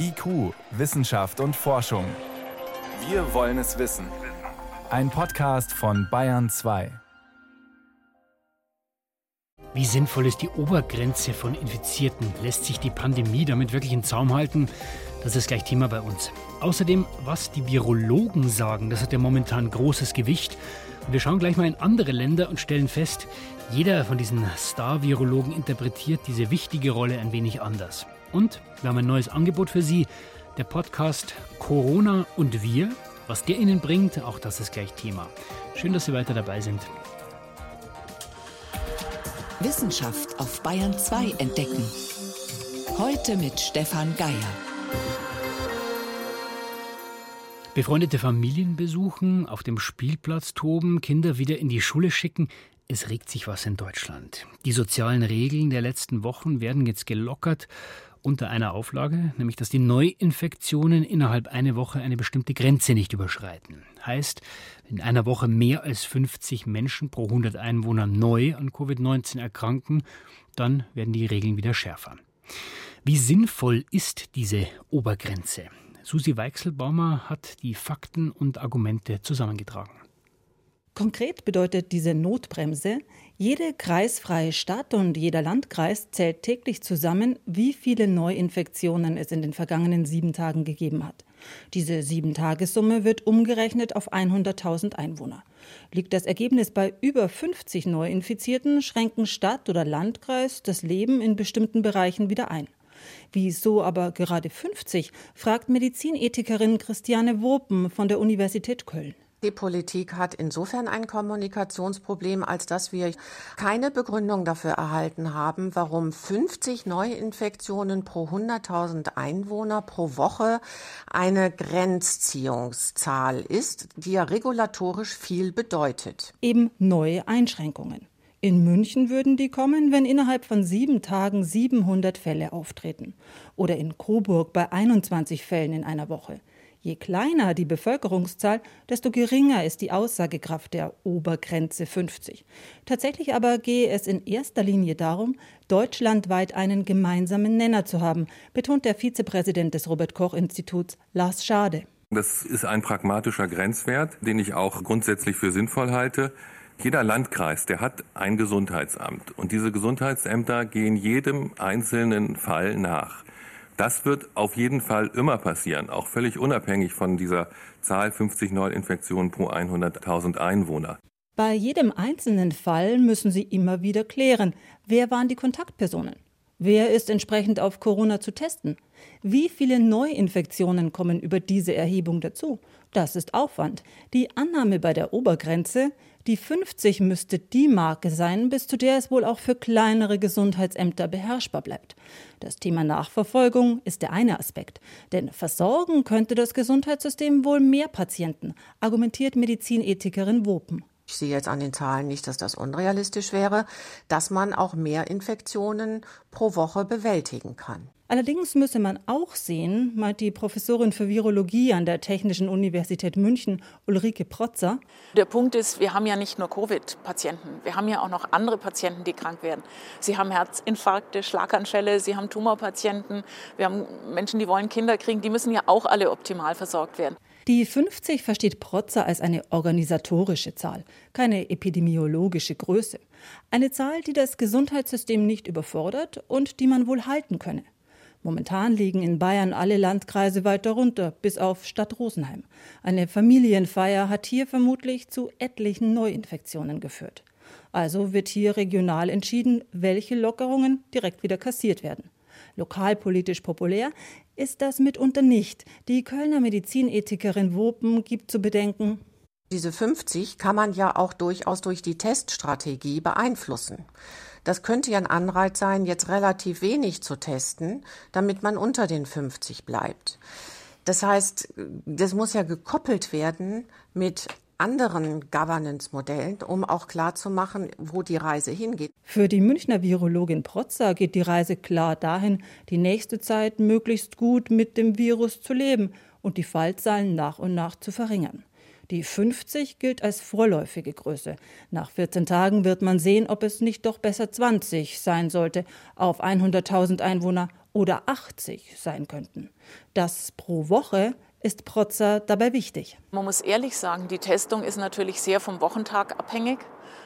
IQ, Wissenschaft und Forschung. Wir wollen es wissen. Ein Podcast von Bayern 2. Wie sinnvoll ist die Obergrenze von Infizierten? Lässt sich die Pandemie damit wirklich in Zaum halten? Das ist gleich Thema bei uns. Außerdem, was die Virologen sagen, das hat ja momentan großes Gewicht. Und wir schauen gleich mal in andere Länder und stellen fest, jeder von diesen Star-Virologen interpretiert diese wichtige Rolle ein wenig anders. Und wir haben ein neues Angebot für Sie, der Podcast Corona und wir. Was der Ihnen bringt, auch das ist gleich Thema. Schön, dass Sie weiter dabei sind. Wissenschaft auf Bayern 2 entdecken. Heute mit Stefan Geier. Befreundete Familien besuchen, auf dem Spielplatz toben, Kinder wieder in die Schule schicken. Es regt sich was in Deutschland. Die sozialen Regeln der letzten Wochen werden jetzt gelockert unter einer Auflage, nämlich dass die Neuinfektionen innerhalb einer Woche eine bestimmte Grenze nicht überschreiten. Heißt, in einer Woche mehr als 50 Menschen pro 100 Einwohner neu an Covid-19 erkranken, dann werden die Regeln wieder schärfer. Wie sinnvoll ist diese Obergrenze? Susi Weichselbaumer hat die Fakten und Argumente zusammengetragen. Konkret bedeutet diese Notbremse, jede kreisfreie Stadt und jeder Landkreis zählt täglich zusammen, wie viele Neuinfektionen es in den vergangenen sieben Tagen gegeben hat. Diese Sieben-Tagessumme wird umgerechnet auf 100.000 Einwohner. Liegt das Ergebnis bei über 50 Neuinfizierten, schränken Stadt oder Landkreis das Leben in bestimmten Bereichen wieder ein. Wieso aber gerade 50, fragt Medizinethikerin Christiane Wopen von der Universität Köln. Die Politik hat insofern ein Kommunikationsproblem, als dass wir keine Begründung dafür erhalten haben, warum 50 Neuinfektionen pro 100.000 Einwohner pro Woche eine Grenzziehungszahl ist, die ja regulatorisch viel bedeutet. Eben neue Einschränkungen. In München würden die kommen, wenn innerhalb von sieben Tagen 700 Fälle auftreten. Oder in Coburg bei 21 Fällen in einer Woche. Je kleiner die Bevölkerungszahl, desto geringer ist die Aussagekraft der Obergrenze 50. Tatsächlich aber gehe es in erster Linie darum, deutschlandweit einen gemeinsamen Nenner zu haben, betont der Vizepräsident des Robert Koch Instituts Lars Schade. Das ist ein pragmatischer Grenzwert, den ich auch grundsätzlich für sinnvoll halte. Jeder Landkreis, der hat ein Gesundheitsamt und diese Gesundheitsämter gehen jedem einzelnen Fall nach. Das wird auf jeden Fall immer passieren, auch völlig unabhängig von dieser Zahl 50 Neuinfektionen pro 100.000 Einwohner. Bei jedem einzelnen Fall müssen Sie immer wieder klären, wer waren die Kontaktpersonen? Wer ist entsprechend auf Corona zu testen? Wie viele Neuinfektionen kommen über diese Erhebung dazu? Das ist Aufwand. Die Annahme bei der Obergrenze, die 50 müsste die Marke sein, bis zu der es wohl auch für kleinere Gesundheitsämter beherrschbar bleibt. Das Thema Nachverfolgung ist der eine Aspekt. Denn versorgen könnte das Gesundheitssystem wohl mehr Patienten, argumentiert Medizinethikerin Wopen. Ich sehe jetzt an den Zahlen nicht, dass das unrealistisch wäre, dass man auch mehr Infektionen pro Woche bewältigen kann. Allerdings müsse man auch sehen, meint die Professorin für Virologie an der Technischen Universität München, Ulrike Protzer. Der Punkt ist, wir haben ja nicht nur Covid-Patienten, wir haben ja auch noch andere Patienten, die krank werden. Sie haben Herzinfarkte, Schlaganfälle, sie haben Tumorpatienten, wir haben Menschen, die wollen Kinder kriegen, die müssen ja auch alle optimal versorgt werden. Die 50 versteht Protzer als eine organisatorische Zahl, keine epidemiologische Größe. Eine Zahl, die das Gesundheitssystem nicht überfordert und die man wohl halten könne. Momentan liegen in Bayern alle Landkreise weiter runter, bis auf Stadt Rosenheim. Eine Familienfeier hat hier vermutlich zu etlichen Neuinfektionen geführt. Also wird hier regional entschieden, welche Lockerungen direkt wieder kassiert werden. Lokalpolitisch populär ist das mitunter nicht. Die Kölner Medizinethikerin Wopen gibt zu bedenken, diese 50 kann man ja auch durchaus durch die Teststrategie beeinflussen. Das könnte ja ein Anreiz sein, jetzt relativ wenig zu testen, damit man unter den 50 bleibt. Das heißt, das muss ja gekoppelt werden mit anderen Governance-Modellen, um auch klarzumachen, wo die Reise hingeht. Für die Münchner Virologin Protzer geht die Reise klar dahin, die nächste Zeit möglichst gut mit dem Virus zu leben und die Fallzahlen nach und nach zu verringern. Die 50 gilt als vorläufige Größe. Nach 14 Tagen wird man sehen, ob es nicht doch besser 20 sein sollte auf 100.000 Einwohner oder 80 sein könnten. Das pro Woche ist Protzer dabei wichtig. Man muss ehrlich sagen, die Testung ist natürlich sehr vom Wochentag abhängig.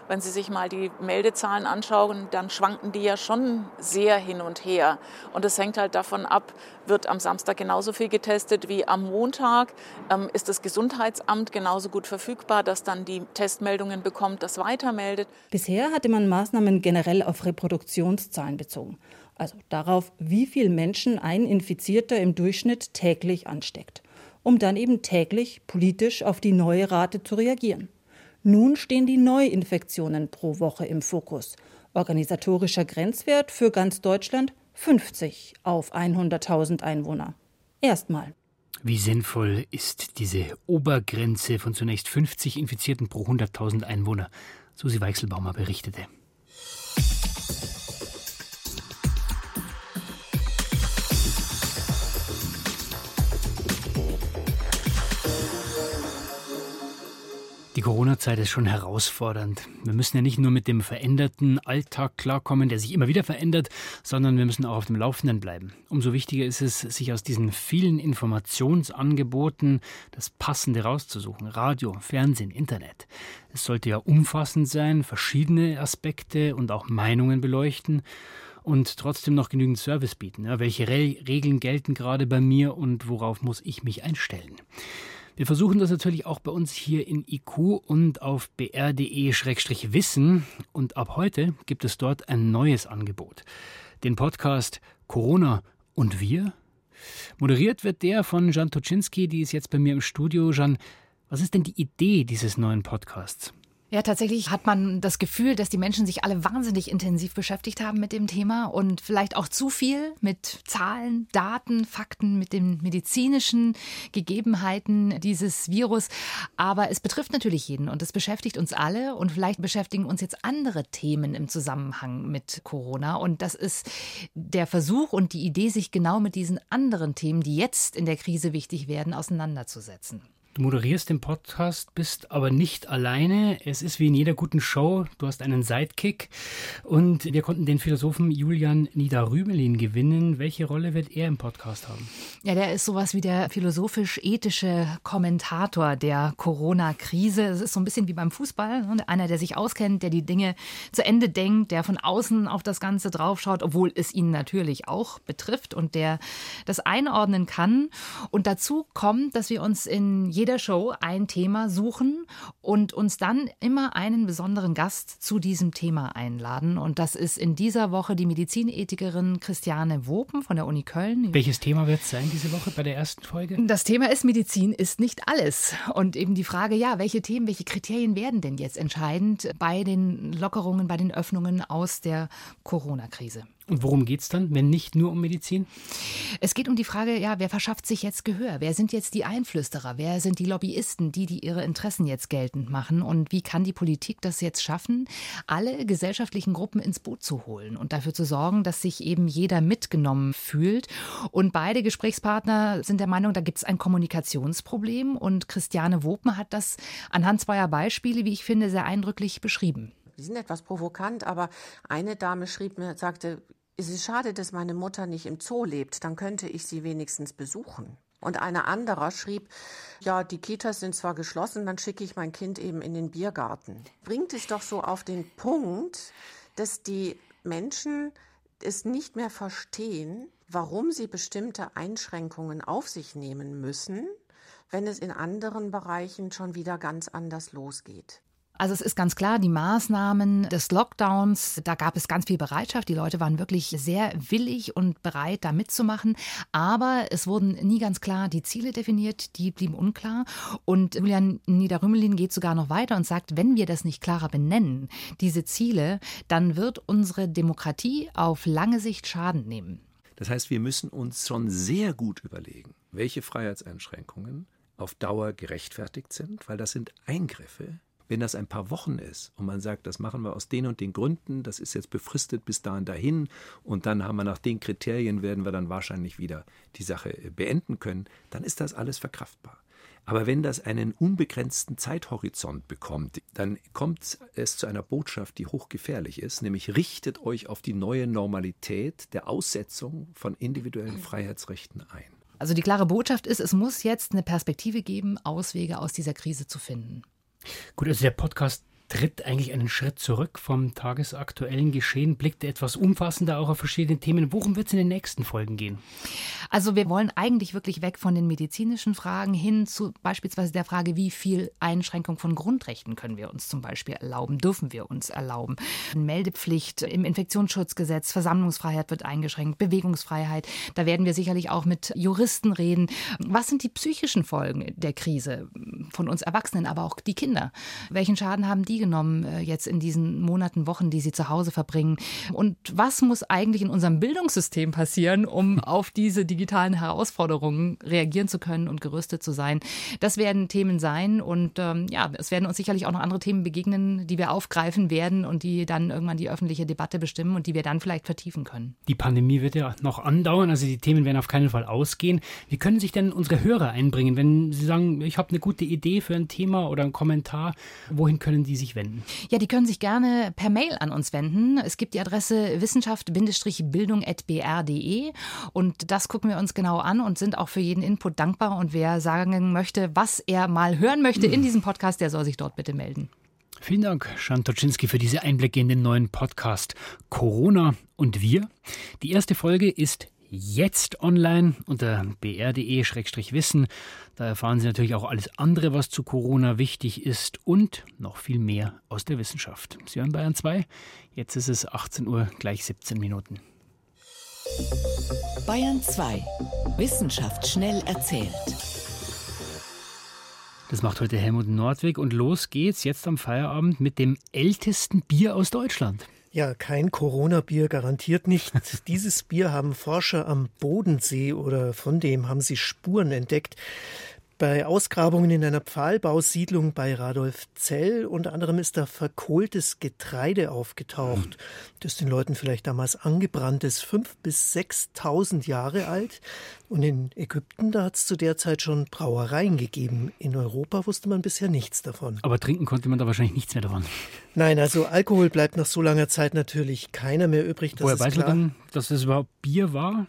Wenn Sie sich mal die Meldezahlen anschauen, dann schwanken die ja schon sehr hin und her. Und es hängt halt davon ab, wird am Samstag genauso viel getestet wie am Montag? Ähm, ist das Gesundheitsamt genauso gut verfügbar, dass dann die Testmeldungen bekommt, das weitermeldet? Bisher hatte man Maßnahmen generell auf Reproduktionszahlen bezogen. Also darauf, wie viele Menschen ein Infizierter im Durchschnitt täglich ansteckt um dann eben täglich politisch auf die neue Rate zu reagieren. Nun stehen die Neuinfektionen pro Woche im Fokus. Organisatorischer Grenzwert für ganz Deutschland 50 auf 100.000 Einwohner. Erstmal. Wie sinnvoll ist diese Obergrenze von zunächst 50 Infizierten pro 100.000 Einwohner? Susi Weichselbaumer berichtete. Die Corona-Zeit ist schon herausfordernd. Wir müssen ja nicht nur mit dem veränderten Alltag klarkommen, der sich immer wieder verändert, sondern wir müssen auch auf dem Laufenden bleiben. Umso wichtiger ist es, sich aus diesen vielen Informationsangeboten das Passende rauszusuchen. Radio, Fernsehen, Internet. Es sollte ja umfassend sein, verschiedene Aspekte und auch Meinungen beleuchten und trotzdem noch genügend Service bieten. Ja, welche Re Regeln gelten gerade bei mir und worauf muss ich mich einstellen? Wir versuchen das natürlich auch bei uns hier in IQ und auf br.de-wissen. Und ab heute gibt es dort ein neues Angebot. Den Podcast Corona und wir. Moderiert wird der von Jan Toczynski, die ist jetzt bei mir im Studio. Jan, was ist denn die Idee dieses neuen Podcasts? Ja, tatsächlich hat man das Gefühl, dass die Menschen sich alle wahnsinnig intensiv beschäftigt haben mit dem Thema und vielleicht auch zu viel mit Zahlen, Daten, Fakten, mit den medizinischen Gegebenheiten dieses Virus. Aber es betrifft natürlich jeden und es beschäftigt uns alle und vielleicht beschäftigen uns jetzt andere Themen im Zusammenhang mit Corona. Und das ist der Versuch und die Idee, sich genau mit diesen anderen Themen, die jetzt in der Krise wichtig werden, auseinanderzusetzen. Du moderierst den Podcast, bist aber nicht alleine. Es ist wie in jeder guten Show. Du hast einen Sidekick. Und wir konnten den Philosophen Julian Niederrümelin gewinnen. Welche Rolle wird er im Podcast haben? Ja, der ist sowas wie der philosophisch-ethische Kommentator der Corona-Krise. Es ist so ein bisschen wie beim Fußball. Ne? Einer, der sich auskennt, der die Dinge zu Ende denkt, der von außen auf das Ganze draufschaut, obwohl es ihn natürlich auch betrifft und der das einordnen kann. Und dazu kommt, dass wir uns in jeder Show ein Thema suchen und uns dann immer einen besonderen Gast zu diesem Thema einladen. Und das ist in dieser Woche die Medizinethikerin Christiane Wopen von der Uni Köln. Welches Thema wird es sein diese Woche bei der ersten Folge? Das Thema ist Medizin ist nicht alles. Und eben die Frage, ja, welche Themen, welche Kriterien werden denn jetzt entscheidend bei den Lockerungen, bei den Öffnungen aus der Corona-Krise? Und worum geht es dann, wenn nicht nur um Medizin? Es geht um die Frage, ja, wer verschafft sich jetzt Gehör? Wer sind jetzt die Einflüsterer? Wer sind die Lobbyisten, die, die ihre Interessen jetzt geltend machen? Und wie kann die Politik das jetzt schaffen, alle gesellschaftlichen Gruppen ins Boot zu holen und dafür zu sorgen, dass sich eben jeder mitgenommen fühlt? Und beide Gesprächspartner sind der Meinung, da gibt es ein Kommunikationsproblem. Und Christiane Wopen hat das anhand zweier Beispiele, wie ich finde, sehr eindrücklich beschrieben. Die sind etwas provokant, aber eine Dame schrieb mir, sagte, es ist schade, dass meine Mutter nicht im Zoo lebt, dann könnte ich sie wenigstens besuchen. Und eine andere schrieb, ja, die Kitas sind zwar geschlossen, dann schicke ich mein Kind eben in den Biergarten. Bringt es doch so auf den Punkt, dass die Menschen es nicht mehr verstehen, warum sie bestimmte Einschränkungen auf sich nehmen müssen, wenn es in anderen Bereichen schon wieder ganz anders losgeht. Also es ist ganz klar, die Maßnahmen des Lockdowns, da gab es ganz viel Bereitschaft. Die Leute waren wirklich sehr willig und bereit, da mitzumachen. Aber es wurden nie ganz klar die Ziele definiert, die blieben unklar. Und Julian Niederrümelin geht sogar noch weiter und sagt, wenn wir das nicht klarer benennen, diese Ziele, dann wird unsere Demokratie auf lange Sicht Schaden nehmen. Das heißt, wir müssen uns schon sehr gut überlegen, welche Freiheitseinschränkungen auf Dauer gerechtfertigt sind, weil das sind Eingriffe Wenn das ein paar Wochen ist und man sagt, das machen wir aus den und den Gründen, das ist jetzt befristet bis dahin dahin und dann haben wir nach den Kriterien, werden wir dann wahrscheinlich wieder die Sache äh, beenden können, dann ist das alles verkraftbar. Aber wenn das einen unbegrenzten Zeithorizont bekommt, dann kommt es zu einer Botschaft, die hochgefährlich ist, nämlich richtet euch auf die neue Normalität der Aussetzung von individuellen Freiheitsrechten ein. Also die klare Botschaft ist, es muss jetzt eine Perspektive geben, Auswege aus dieser Krise zu finden. Gut, also der Podcast tritt eigentlich einen Schritt zurück vom tagesaktuellen Geschehen, blickt etwas umfassender auch auf verschiedene Themen. Worum wird es in den nächsten Folgen gehen? Also wir wollen eigentlich wirklich weg von den medizinischen Fragen hin zu beispielsweise der Frage, wie viel Einschränkung von Grundrechten können wir uns zum Beispiel erlauben, dürfen wir uns erlauben. Meldepflicht im Infektionsschutzgesetz, Versammlungsfreiheit wird eingeschränkt, Bewegungsfreiheit. Da werden wir sicherlich auch mit Juristen reden. Was sind die psychischen Folgen der Krise von uns Erwachsenen, aber auch die Kinder? Welchen Schaden haben die genommen äh, jetzt in diesen Monaten, Wochen, die sie zu Hause verbringen? Und was muss eigentlich in unserem Bildungssystem passieren, um auf diese digitalen Herausforderungen reagieren zu können und gerüstet zu sein? Das werden Themen sein und ähm, ja, es werden uns sicherlich auch noch andere Themen begegnen, die wir aufgreifen werden und die dann irgendwann die öffentliche Debatte bestimmen und die wir dann vielleicht vertiefen können. Die Pandemie wird ja noch andauern, also die Themen werden auf keinen Fall ausgehen. Wie können sich denn unsere Hörer einbringen, wenn sie sagen, ich habe eine gute Idee für ein Thema oder einen Kommentar? Wohin können die sich sich wenden? Ja, die können sich gerne per Mail an uns wenden. Es gibt die Adresse wissenschaft-bildung.br.de und das gucken wir uns genau an und sind auch für jeden Input dankbar. Und wer sagen möchte, was er mal hören möchte in diesem Podcast, der soll sich dort bitte melden. Vielen Dank, Schantoczynski, für diese Einblicke in den neuen Podcast Corona und wir. Die erste Folge ist jetzt online unter br.de-wissen. Da erfahren Sie natürlich auch alles andere, was zu Corona wichtig ist und noch viel mehr aus der Wissenschaft. Sie hören Bayern 2. Jetzt ist es 18 Uhr, gleich 17 Minuten. Bayern 2. Wissenschaft schnell erzählt. Das macht heute Helmut Nordwig und los geht's jetzt am Feierabend mit dem ältesten Bier aus Deutschland. Ja, kein Corona-Bier garantiert nicht. Dieses Bier haben Forscher am Bodensee oder von dem haben sie Spuren entdeckt bei Ausgrabungen in einer Pfahlbausiedlung bei Radolfzell. Unter anderem ist da verkohltes Getreide aufgetaucht, das den Leuten vielleicht damals angebrannt ist, fünf bis sechstausend Jahre alt. Und in Ägypten, da hat es zu der Zeit schon Brauereien gegeben. In Europa wusste man bisher nichts davon. Aber trinken konnte man da wahrscheinlich nichts mehr davon. Nein, also Alkohol bleibt nach so langer Zeit natürlich keiner mehr übrig. Das Woher weiß klar. man dann, dass es überhaupt Bier war?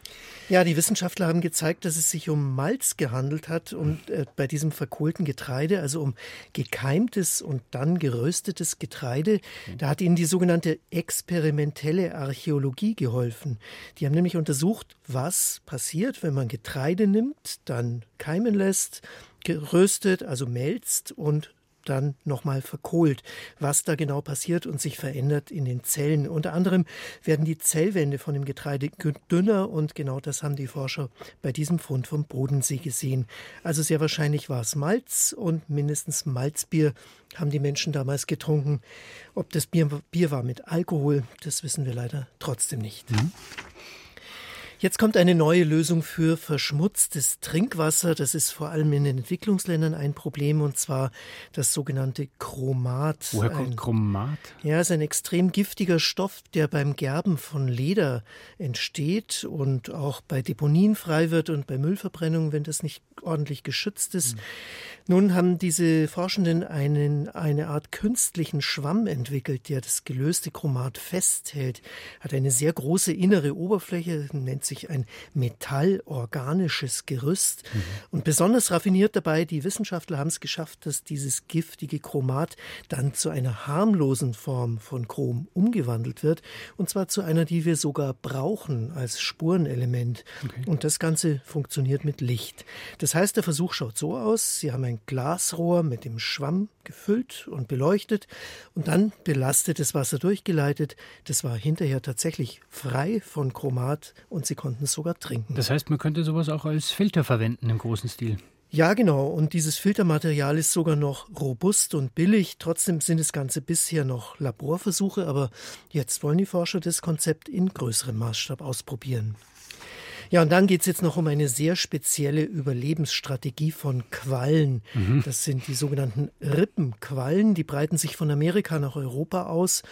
Ja, die Wissenschaftler haben gezeigt, dass es sich um Malz gehandelt hat und äh, bei diesem verkohlten Getreide, also um gekeimtes und dann geröstetes Getreide. Mhm. Da hat ihnen die sogenannte experimentelle Archäologie geholfen. Die haben nämlich untersucht, was passiert, wenn man Getreide nimmt, dann keimen lässt, geröstet, also melzt und dann nochmal verkohlt, was da genau passiert und sich verändert in den Zellen. Unter anderem werden die Zellwände von dem Getreide dünner und genau das haben die Forscher bei diesem Fund vom Bodensee gesehen. Also sehr wahrscheinlich war es Malz und mindestens Malzbier haben die Menschen damals getrunken. Ob das Bier, Bier war mit Alkohol, das wissen wir leider trotzdem nicht. Mhm. Jetzt kommt eine neue Lösung für verschmutztes Trinkwasser. Das ist vor allem in den Entwicklungsländern ein Problem und zwar das sogenannte Chromat. Woher kommt ein, Chromat? Ja, es ist ein extrem giftiger Stoff, der beim Gerben von Leder entsteht und auch bei Deponien frei wird und bei Müllverbrennung, wenn das nicht ordentlich geschützt ist. Mhm. Nun haben diese Forschenden einen, eine Art künstlichen Schwamm entwickelt, der das gelöste Chromat festhält. Hat eine sehr große innere Oberfläche, nennt sich ein metallorganisches Gerüst. Mhm. Und besonders raffiniert dabei, die Wissenschaftler haben es geschafft, dass dieses giftige Chromat dann zu einer harmlosen Form von Chrom umgewandelt wird. Und zwar zu einer, die wir sogar brauchen als Spurenelement. Okay. Und das Ganze funktioniert mit Licht. Das heißt, der Versuch schaut so aus. Sie haben ein Glasrohr mit dem Schwamm gefüllt und beleuchtet und dann belastetes Wasser durchgeleitet. Das war hinterher tatsächlich frei von Chromat und sie konnten es sogar trinken. Das heißt, man könnte sowas auch als Filter verwenden im großen Stil. Ja, genau. Und dieses Filtermaterial ist sogar noch robust und billig. Trotzdem sind das Ganze bisher noch Laborversuche, aber jetzt wollen die Forscher das Konzept in größerem Maßstab ausprobieren. Ja, und dann geht es jetzt noch um eine sehr spezielle Überlebensstrategie von Quallen. Mhm. Das sind die sogenannten Rippenquallen. Die breiten sich von Amerika nach Europa aus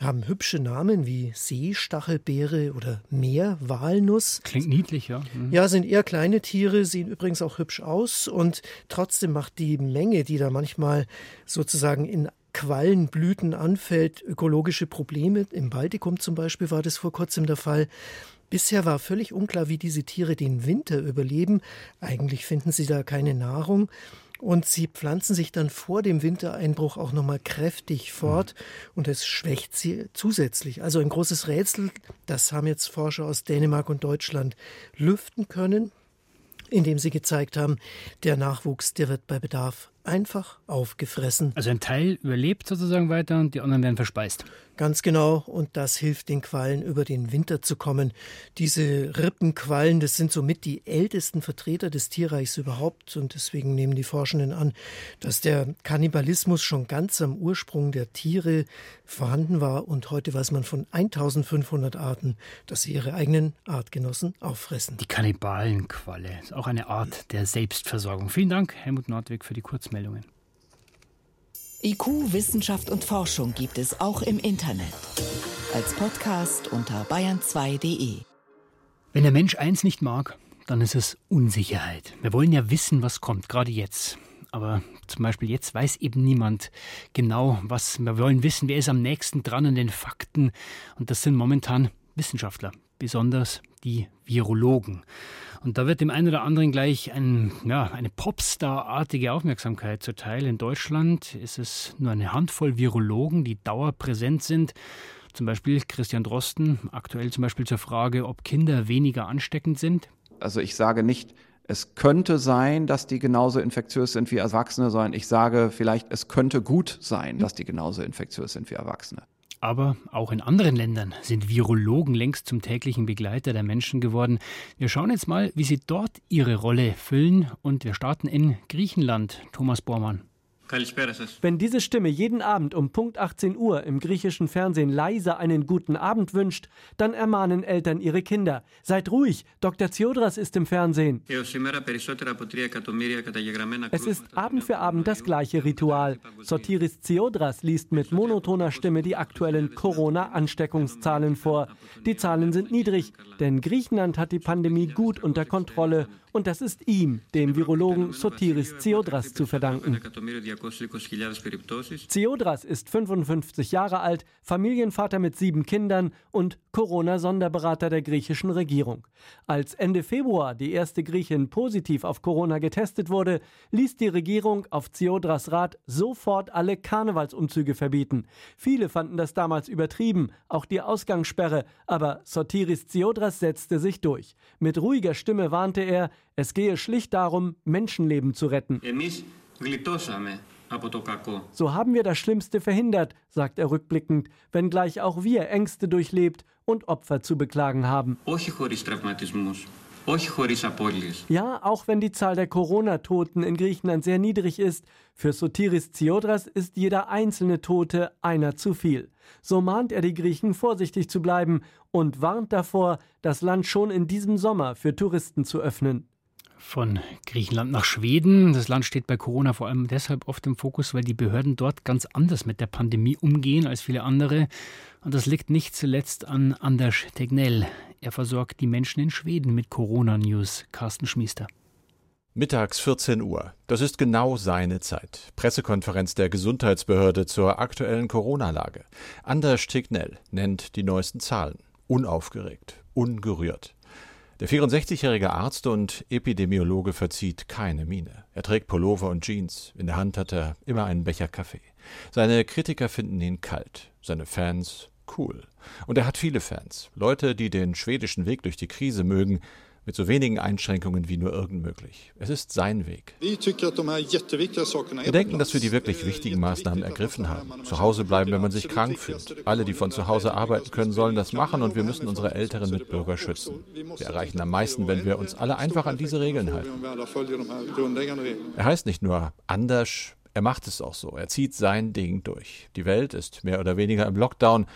haben hübsche Namen wie Seestachelbeere oder Meerwalnuss. Klingt niedlich, ja. Mhm. Ja, sind eher kleine Tiere, sehen übrigens auch hübsch aus und trotzdem macht die Menge, die da manchmal sozusagen in Quallenblüten anfällt, ökologische Probleme. Im Baltikum zum Beispiel war das vor kurzem der Fall. Bisher war völlig unklar, wie diese Tiere den Winter überleben. Eigentlich finden sie da keine Nahrung und sie pflanzen sich dann vor dem Wintereinbruch auch nochmal kräftig fort mhm. und es schwächt sie zusätzlich. Also ein großes Rätsel, das haben jetzt Forscher aus Dänemark und Deutschland lüften können, indem sie gezeigt haben, der Nachwuchs, der wird bei Bedarf einfach aufgefressen. Also ein Teil überlebt sozusagen weiter und die anderen werden verspeist. Ganz genau, und das hilft den Quallen über den Winter zu kommen. Diese Rippenquallen, das sind somit die ältesten Vertreter des Tierreichs überhaupt und deswegen nehmen die Forschenden an, dass der Kannibalismus schon ganz am Ursprung der Tiere vorhanden war und heute weiß man von 1500 Arten, dass sie ihre eigenen Artgenossen auffressen. Die Kannibalenqualle ist auch eine Art der Selbstversorgung. Vielen Dank, Helmut Nordwig, für die Kurzmeldungen. IQ, Wissenschaft und Forschung gibt es auch im Internet. Als Podcast unter bayern2.de. Wenn der Mensch eins nicht mag, dann ist es Unsicherheit. Wir wollen ja wissen, was kommt, gerade jetzt. Aber zum Beispiel jetzt weiß eben niemand genau, was wir wollen wissen, wer ist am nächsten dran an den Fakten. Und das sind momentan Wissenschaftler, besonders die Virologen. Und da wird dem einen oder anderen gleich ein, ja, eine Popstar-artige Aufmerksamkeit zuteil. In Deutschland ist es nur eine Handvoll Virologen, die dauerpräsent sind. Zum Beispiel Christian Drosten, aktuell zum Beispiel zur Frage, ob Kinder weniger ansteckend sind. Also ich sage nicht, es könnte sein, dass die genauso infektiös sind wie Erwachsene, sondern ich sage vielleicht, es könnte gut sein, dass die genauso infektiös sind wie Erwachsene. Aber auch in anderen Ländern sind Virologen längst zum täglichen Begleiter der Menschen geworden. Wir schauen jetzt mal, wie sie dort ihre Rolle füllen und wir starten in Griechenland. Thomas Bormann. Wenn diese Stimme jeden Abend um Punkt 18 Uhr im griechischen Fernsehen leise einen guten Abend wünscht, dann ermahnen Eltern ihre Kinder. Seid ruhig, Dr. Ziodras ist im Fernsehen. Es ist Abend für Abend das gleiche Ritual. Sotiris Ziodras liest mit monotoner Stimme die aktuellen Corona-Ansteckungszahlen vor. Die Zahlen sind niedrig, denn Griechenland hat die Pandemie gut unter Kontrolle und das ist ihm, dem Virologen Sotiris Ziodras, zu verdanken. Ziodras ist 55 Jahre alt, Familienvater mit sieben Kindern und Corona-Sonderberater der griechischen Regierung. Als Ende Februar die erste Griechin positiv auf Corona getestet wurde, ließ die Regierung auf Ziodras Rat sofort alle Karnevalsumzüge verbieten. Viele fanden das damals übertrieben, auch die Ausgangssperre, aber Sotiris Ziodras setzte sich durch. Mit ruhiger Stimme warnte er, es gehe schlicht darum, Menschenleben zu retten. So haben wir das Schlimmste verhindert, sagt er rückblickend, wenngleich auch wir Ängste durchlebt und Opfer zu beklagen haben. Ja, auch wenn die Zahl der Corona-Toten in Griechenland sehr niedrig ist, für Sotiris Ziodras ist jeder einzelne Tote einer zu viel. So mahnt er die Griechen, vorsichtig zu bleiben und warnt davor, das Land schon in diesem Sommer für Touristen zu öffnen von Griechenland nach Schweden. Das Land steht bei Corona vor allem deshalb oft im Fokus, weil die Behörden dort ganz anders mit der Pandemie umgehen als viele andere. Und das liegt nicht zuletzt an Anders Tegnell. Er versorgt die Menschen in Schweden mit Corona-News. Carsten Schmiester. Mittags 14 Uhr. Das ist genau seine Zeit. Pressekonferenz der Gesundheitsbehörde zur aktuellen Corona-Lage. Anders Tegnell nennt die neuesten Zahlen. Unaufgeregt, ungerührt. Der 64-jährige Arzt und Epidemiologe verzieht keine Miene. Er trägt Pullover und Jeans. In der Hand hat er immer einen Becher Kaffee. Seine Kritiker finden ihn kalt, seine Fans cool. Und er hat viele Fans. Leute, die den schwedischen Weg durch die Krise mögen, mit so wenigen Einschränkungen wie nur irgend möglich. Es ist sein Weg. Wir denken, dass wir die wirklich wichtigen Maßnahmen ergriffen haben. Zu Hause bleiben, wenn man sich krank fühlt. Alle, die von zu Hause arbeiten können, sollen das machen und wir müssen unsere älteren Mitbürger schützen. Wir erreichen am meisten, wenn wir uns alle einfach an diese Regeln halten. Er heißt nicht nur anders, er macht es auch so. Er zieht sein Ding durch. Die Welt ist mehr oder weniger im Lockdown.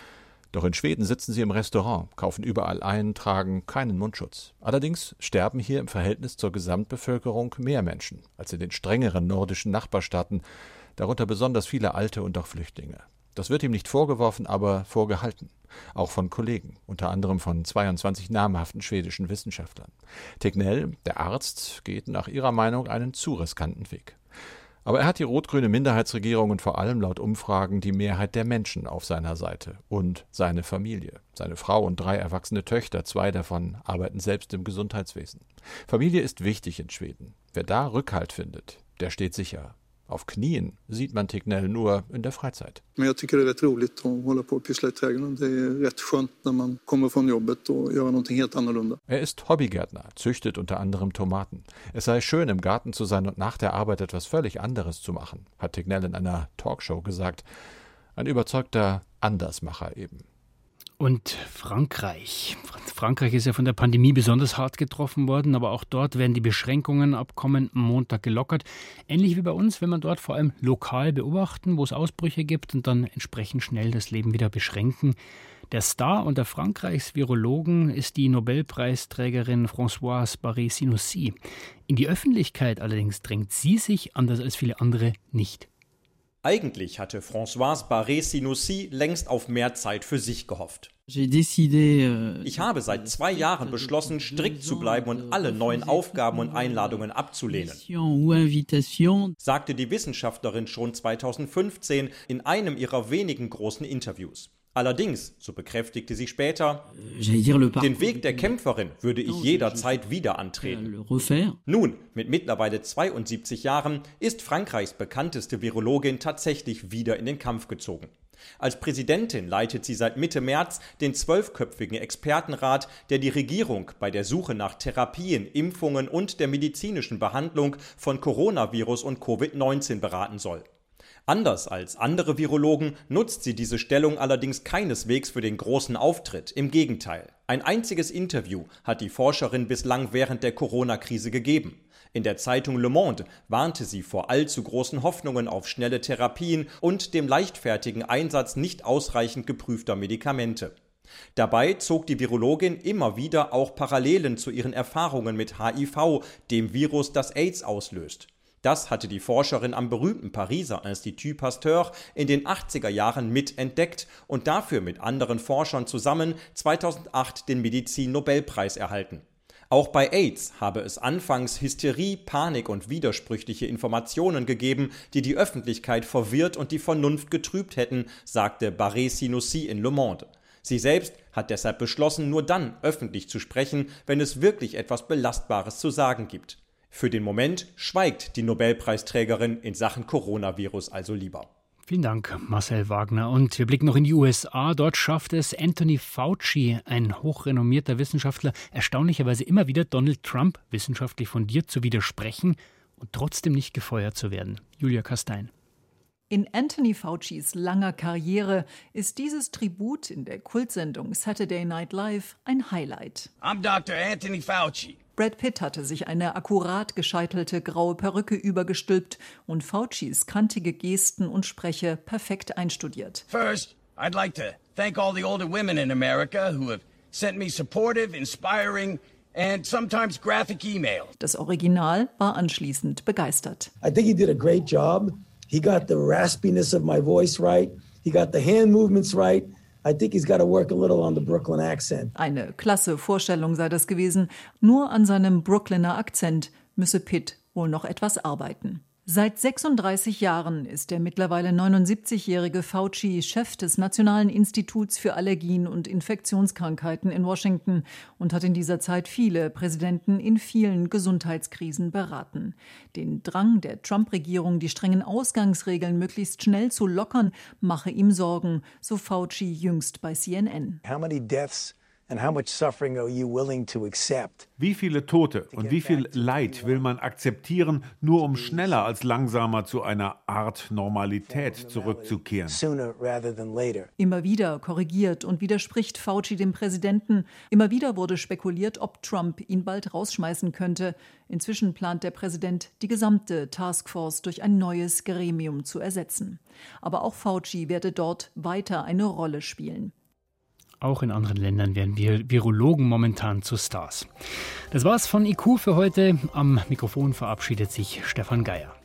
Doch in Schweden sitzen sie im Restaurant, kaufen überall ein, tragen keinen Mundschutz. Allerdings sterben hier im Verhältnis zur Gesamtbevölkerung mehr Menschen als in den strengeren nordischen Nachbarstaaten, darunter besonders viele Alte und auch Flüchtlinge. Das wird ihm nicht vorgeworfen, aber vorgehalten. Auch von Kollegen, unter anderem von 22 namhaften schwedischen Wissenschaftlern. Tegnell, der Arzt, geht nach ihrer Meinung einen zu riskanten Weg. Aber er hat die rot-grüne Minderheitsregierung und vor allem laut Umfragen die Mehrheit der Menschen auf seiner Seite und seine Familie. Seine Frau und drei erwachsene Töchter, zwei davon arbeiten selbst im Gesundheitswesen. Familie ist wichtig in Schweden. Wer da Rückhalt findet, der steht sicher. Auf Knien sieht man Tegnell nur in der Freizeit. Men jag tycker det är rätt roligt att hålla på och pyssla i trädgården. Det är rätt skönt när man kommer från jobbet och göra någonting helt annorlunda. Er ist Hobbygärtner, züchtet unter anderem Tomaten. Es sei schön, im Garten zu sein und nach der Arbeit etwas völlig anderes zu machen, hat Tegnell in einer Talkshow gesagt. Ein überzeugter Andersmacher eben. Und Frankreich. Frankreich ist ja von der Pandemie besonders hart getroffen worden, aber auch dort werden die Beschränkungen ab kommenden Montag gelockert. Ähnlich wie bei uns, wenn man dort vor allem lokal beobachten, wo es Ausbrüche gibt und dann entsprechend schnell das Leben wieder beschränken. Der Star unter Frankreichs Virologen ist die Nobelpreisträgerin Françoise Barré-Sinoussi. In die Öffentlichkeit allerdings drängt sie sich, anders als viele andere, nicht. Eigentlich hatte Françoise Barré-Sinoussi längst auf mehr Zeit für sich gehofft. euh, Ich habe seit zwei Jahren beschlossen, strikt zu bleiben und alle neuen Aufgaben und Einladungen abzulehnen, sagte die Wissenschaftlerin schon 2015 in einem ihrer wenigen großen Interviews. Allerdings, so bekräftigte sie später, den Weg der Kämpferin würde ich jederzeit wieder antreten. Nun, mit mittlerweile 72 Jahren ist Frankreichs bekannteste Virologin tatsächlich wieder in den Kampf gezogen. Als Präsidentin leitet sie seit Mitte März den zwölfköpfigen Expertenrat, der die Regierung bei der Suche nach Therapien, Impfungen und der medizinischen Behandlung von Coronavirus und Covid-19 beraten soll. Anders als andere Virologen nutzt sie diese Stellung allerdings keineswegs für den großen Auftritt. Im Gegenteil. Ein einziges Interview hat die Forscherin bislang während der Corona-Krise gegeben. In der Zeitung Le Monde warnte sie vor allzu großen Hoffnungen auf schnelle Therapien und dem leichtfertigen Einsatz nicht ausreichend geprüfter Medikamente. Dabei zog die Virologin immer wieder auch Parallelen zu ihren Erfahrungen mit HIV, dem Virus, das AIDS auslöst. Das hatte die Forscherin am berühmten Pariser Institut Pasteur in den 80er Jahren mitentdeckt und dafür mit anderen Forschern zusammen 2008 den Medizin-Nobelpreis erhalten. Auch bei AIDS habe es anfangs Hysterie, Panik und widersprüchliche Informationen gegeben, die die Öffentlichkeit verwirrt und die Vernunft getrübt hätten, sagte Barré-Sinoussi in Le Monde. Sie selbst hat deshalb beschlossen, nur dann öffentlich zu sprechen, wenn es wirklich etwas Belastbares zu sagen gibt. Für den Moment schweigt die Nobelpreisträgerin in Sachen Coronavirus also lieber. Vielen Dank, Marcel Wagner. Und wir blicken noch in die USA. Dort schafft es Anthony Fauci, ein hochrenommierter Wissenschaftler, erstaunlicherweise immer wieder Donald Trump wissenschaftlich fundiert zu widersprechen und trotzdem nicht gefeuert zu werden. Julia Kastein. In Anthony Faucis langer Karriere ist dieses Tribut in der Kultsendung Saturday Night Live ein Highlight. I'm Dr. Anthony Fauci. Brad Pitt hatte sich eine akkurat gescheitelte graue Perücke übergestülpt und Faucis kantige Gesten und Spreche perfekt einstudiert. First, I'd like to thank all the older women in America who have sent me supportive, inspiring, and sometimes graphic emails. Das Original war anschließend begeistert. I think he did a great job. He got the raspiness of my voice right. He got the hand movements right. I think he's got to work a little on the Brooklyn accent. Eine klasse Vorstellung sei das gewesen. Nur an seinem Brooklyner Akzent müsse Pitt wohl noch etwas arbeiten. Seit 36 Jahren ist der mittlerweile 79-jährige Fauci Chef des Nationalen Instituts für Allergien und Infektionskrankheiten in Washington und hat in dieser Zeit viele Präsidenten in vielen Gesundheitskrisen beraten. Den Drang der Trump-Regierung, die strengen Ausgangsregeln möglichst schnell zu lockern, mache ihm Sorgen, so Fauci jüngst bei CNN. How many deaths and how much suffering are you willing to accept? Wie viele Tote und wie viel Leid will man akzeptieren, nur um schneller als langsamer zu einer Art Normalität zurückzukehren? Sooner rather than later. Immer wieder korrigiert und widerspricht Fauci dem Präsidenten. Immer wieder wurde spekuliert, ob Trump ihn bald rausschmeißen könnte. Inzwischen plant der Präsident, die gesamte Taskforce durch ein neues Gremium zu ersetzen. Aber auch Fauci werde dort weiter eine Rolle spielen. Auch in anderen Ländern werden Virologen momentan zu Stars. Das war's von IQ für heute. Am Mikrofon verabschiedet sich Stefan Geier.